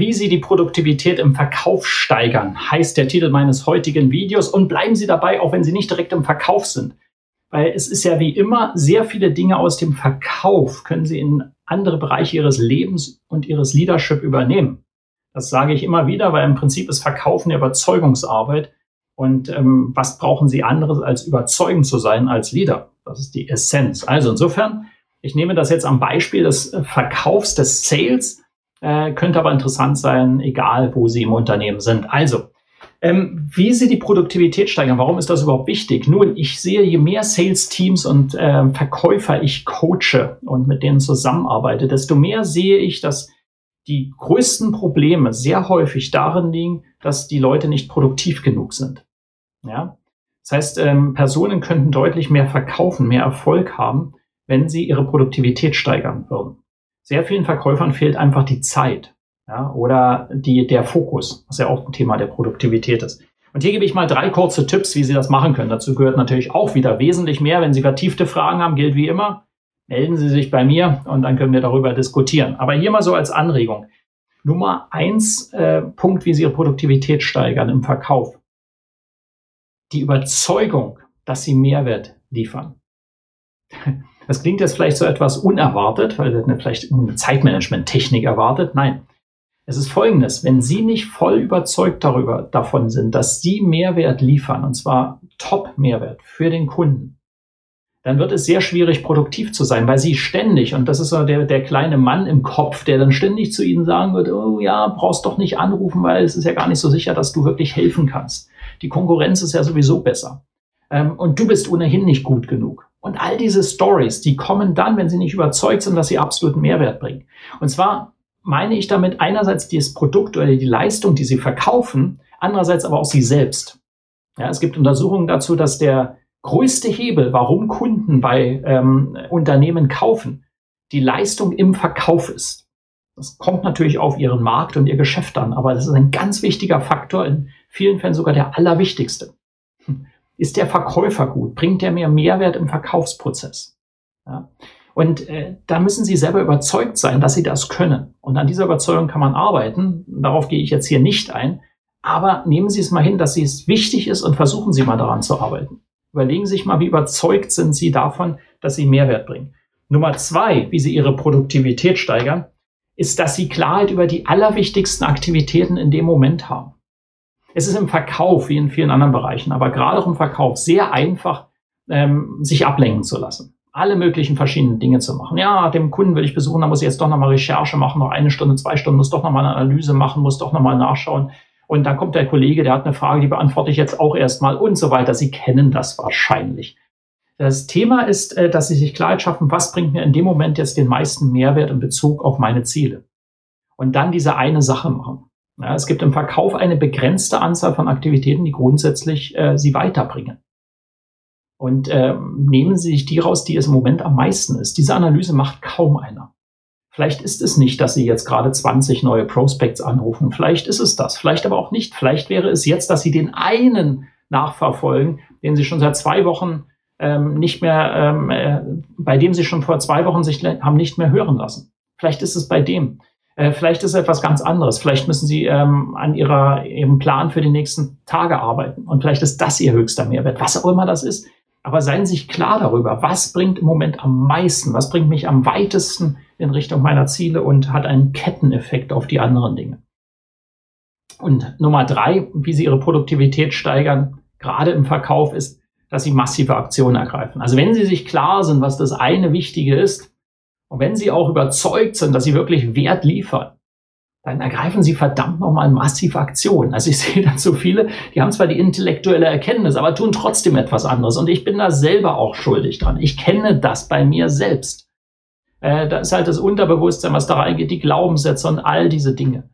Wie Sie die Produktivität im Verkauf steigern, heißt der Titel meines heutigen Videos. Und bleiben Sie dabei, auch wenn Sie nicht direkt im Verkauf sind. Weil es ist ja wie immer, sehr viele Dinge aus dem Verkauf können Sie in andere Bereiche Ihres Lebens und Ihres Leadership übernehmen. Das sage ich immer wieder, weil im Prinzip ist Verkaufen eine Überzeugungsarbeit. Und ähm, was brauchen Sie anderes als überzeugend zu sein als Leader? Das ist die Essenz. Also insofern, ich nehme das jetzt am Beispiel des Verkaufs, des Sales äh, könnte aber interessant sein, egal wo Sie im Unternehmen sind. Also, ähm, wie Sie die Produktivität steigern, warum ist das überhaupt wichtig? Nun, ich sehe, je mehr Sales-Teams und äh, Verkäufer ich coache und mit denen zusammenarbeite, desto mehr sehe ich, dass die größten Probleme sehr häufig darin liegen, dass die Leute nicht produktiv genug sind. Ja? Das heißt, ähm, Personen könnten deutlich mehr verkaufen, mehr Erfolg haben, wenn sie ihre Produktivität steigern würden sehr vielen Verkäufern fehlt einfach die Zeit ja, oder die, der Fokus, was ja auch ein Thema der Produktivität ist. Und hier gebe ich mal drei kurze Tipps, wie Sie das machen können. Dazu gehört natürlich auch wieder wesentlich mehr. Wenn Sie vertiefte Fragen haben, gilt wie immer, melden Sie sich bei mir und dann können wir darüber diskutieren. Aber hier mal so als Anregung. Nummer eins äh, Punkt, wie Sie Ihre Produktivität steigern im Verkauf. Die Überzeugung, dass Sie Mehrwert liefern. Das klingt jetzt vielleicht so etwas unerwartet, weil ihr vielleicht eine Zeitmanagement-Technik erwartet. Nein. Es ist folgendes, wenn Sie nicht voll überzeugt darüber, davon sind, dass Sie Mehrwert liefern, und zwar Top-Mehrwert für den Kunden, dann wird es sehr schwierig, produktiv zu sein, weil Sie ständig, und das ist so der, der kleine Mann im Kopf, der dann ständig zu Ihnen sagen wird, oh ja, brauchst doch nicht anrufen, weil es ist ja gar nicht so sicher, dass du wirklich helfen kannst. Die Konkurrenz ist ja sowieso besser. Ähm, und du bist ohnehin nicht gut genug. Und all diese Stories, die kommen dann, wenn sie nicht überzeugt sind, dass sie absoluten Mehrwert bringen. Und zwar meine ich damit einerseits das Produkt oder die Leistung, die sie verkaufen, andererseits aber auch sie selbst. Ja, es gibt Untersuchungen dazu, dass der größte Hebel, warum Kunden bei ähm, Unternehmen kaufen, die Leistung im Verkauf ist. Das kommt natürlich auf ihren Markt und ihr Geschäft an, aber das ist ein ganz wichtiger Faktor, in vielen Fällen sogar der allerwichtigste. Ist der Verkäufer gut? Bringt der mir Mehrwert im Verkaufsprozess? Ja. Und äh, da müssen Sie selber überzeugt sein, dass Sie das können. Und an dieser Überzeugung kann man arbeiten. Darauf gehe ich jetzt hier nicht ein. Aber nehmen Sie es mal hin, dass es wichtig ist und versuchen Sie mal daran zu arbeiten. Überlegen Sie sich mal, wie überzeugt sind Sie davon, dass Sie Mehrwert bringen. Nummer zwei, wie Sie Ihre Produktivität steigern, ist, dass Sie Klarheit über die allerwichtigsten Aktivitäten in dem Moment haben. Es ist im Verkauf, wie in vielen anderen Bereichen, aber gerade auch im Verkauf sehr einfach, ähm, sich ablenken zu lassen. Alle möglichen verschiedenen Dinge zu machen. Ja, dem Kunden will ich besuchen, da muss ich jetzt doch nochmal Recherche machen, noch eine Stunde, zwei Stunden, muss doch nochmal eine Analyse machen, muss doch nochmal nachschauen. Und dann kommt der Kollege, der hat eine Frage, die beantworte ich jetzt auch erstmal und so weiter. Sie kennen das wahrscheinlich. Das Thema ist, äh, dass Sie sich Klarheit schaffen, was bringt mir in dem Moment jetzt den meisten Mehrwert in Bezug auf meine Ziele. Und dann diese eine Sache machen. Ja, es gibt im Verkauf eine begrenzte Anzahl von Aktivitäten, die grundsätzlich äh, Sie weiterbringen. Und äh, nehmen Sie sich die raus, die es im Moment am meisten ist. Diese Analyse macht kaum einer. Vielleicht ist es nicht, dass Sie jetzt gerade 20 neue Prospects anrufen. Vielleicht ist es das. Vielleicht aber auch nicht. Vielleicht wäre es jetzt, dass Sie den einen nachverfolgen, den Sie schon seit zwei Wochen ähm, nicht mehr, ähm, äh, bei dem Sie schon vor zwei Wochen sich haben nicht mehr hören lassen. Vielleicht ist es bei dem. Äh, vielleicht ist etwas ganz anderes. Vielleicht müssen Sie ähm, an ihrer, Ihrem Plan für die nächsten Tage arbeiten. Und vielleicht ist das Ihr höchster Mehrwert, was auch immer das ist. Aber seien Sie sich klar darüber, was bringt im Moment am meisten, was bringt mich am weitesten in Richtung meiner Ziele und hat einen Ketteneffekt auf die anderen Dinge. Und Nummer drei, wie Sie Ihre Produktivität steigern, gerade im Verkauf, ist, dass Sie massive Aktionen ergreifen. Also wenn Sie sich klar sind, was das eine Wichtige ist, und wenn Sie auch überzeugt sind, dass Sie wirklich Wert liefern, dann ergreifen Sie verdammt nochmal massive Aktionen. Also ich sehe dazu viele, die haben zwar die intellektuelle Erkenntnis, aber tun trotzdem etwas anderes. Und ich bin da selber auch schuldig dran. Ich kenne das bei mir selbst. Äh, da ist halt das Unterbewusstsein, was da reingeht, die Glaubenssätze und all diese Dinge.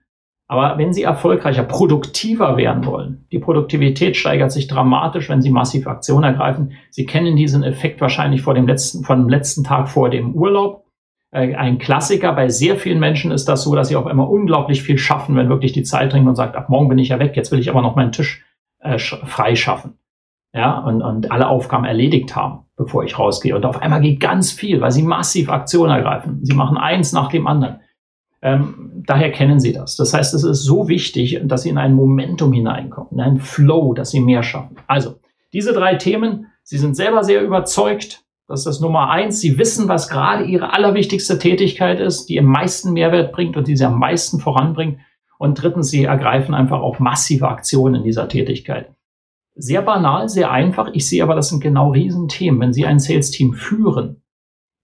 Aber wenn Sie erfolgreicher, produktiver werden wollen, die Produktivität steigert sich dramatisch, wenn Sie massiv Aktion ergreifen. Sie kennen diesen Effekt wahrscheinlich vor dem letzten, von dem letzten Tag vor dem Urlaub. Äh, ein Klassiker bei sehr vielen Menschen ist das so, dass sie auf einmal unglaublich viel schaffen, wenn wirklich die Zeit dringt und sagt, ab morgen bin ich ja weg, jetzt will ich aber noch meinen Tisch äh, frei. Ja, und, und alle Aufgaben erledigt haben, bevor ich rausgehe. Und auf einmal geht ganz viel, weil sie massiv Aktion ergreifen. Sie machen eins nach dem anderen. Ähm, daher kennen Sie das. Das heißt, es ist so wichtig, dass Sie in ein Momentum hineinkommen, in einen Flow, dass Sie mehr schaffen. Also, diese drei Themen, Sie sind selber sehr überzeugt. Das ist das Nummer eins. Sie wissen, was gerade Ihre allerwichtigste Tätigkeit ist, die am meisten Mehrwert bringt und die Sie am meisten voranbringt. Und drittens, Sie ergreifen einfach auch massive Aktionen in dieser Tätigkeit. Sehr banal, sehr einfach. Ich sehe aber, das sind genau Riesenthemen. Wenn Sie ein Sales-Team führen,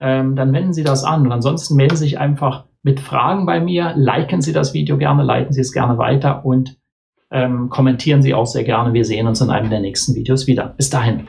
ähm, dann wenden Sie das an. Und ansonsten melden Sie sich einfach mit Fragen bei mir. Liken Sie das Video gerne, leiten Sie es gerne weiter und ähm, kommentieren Sie auch sehr gerne. Wir sehen uns in einem der nächsten Videos wieder. Bis dahin.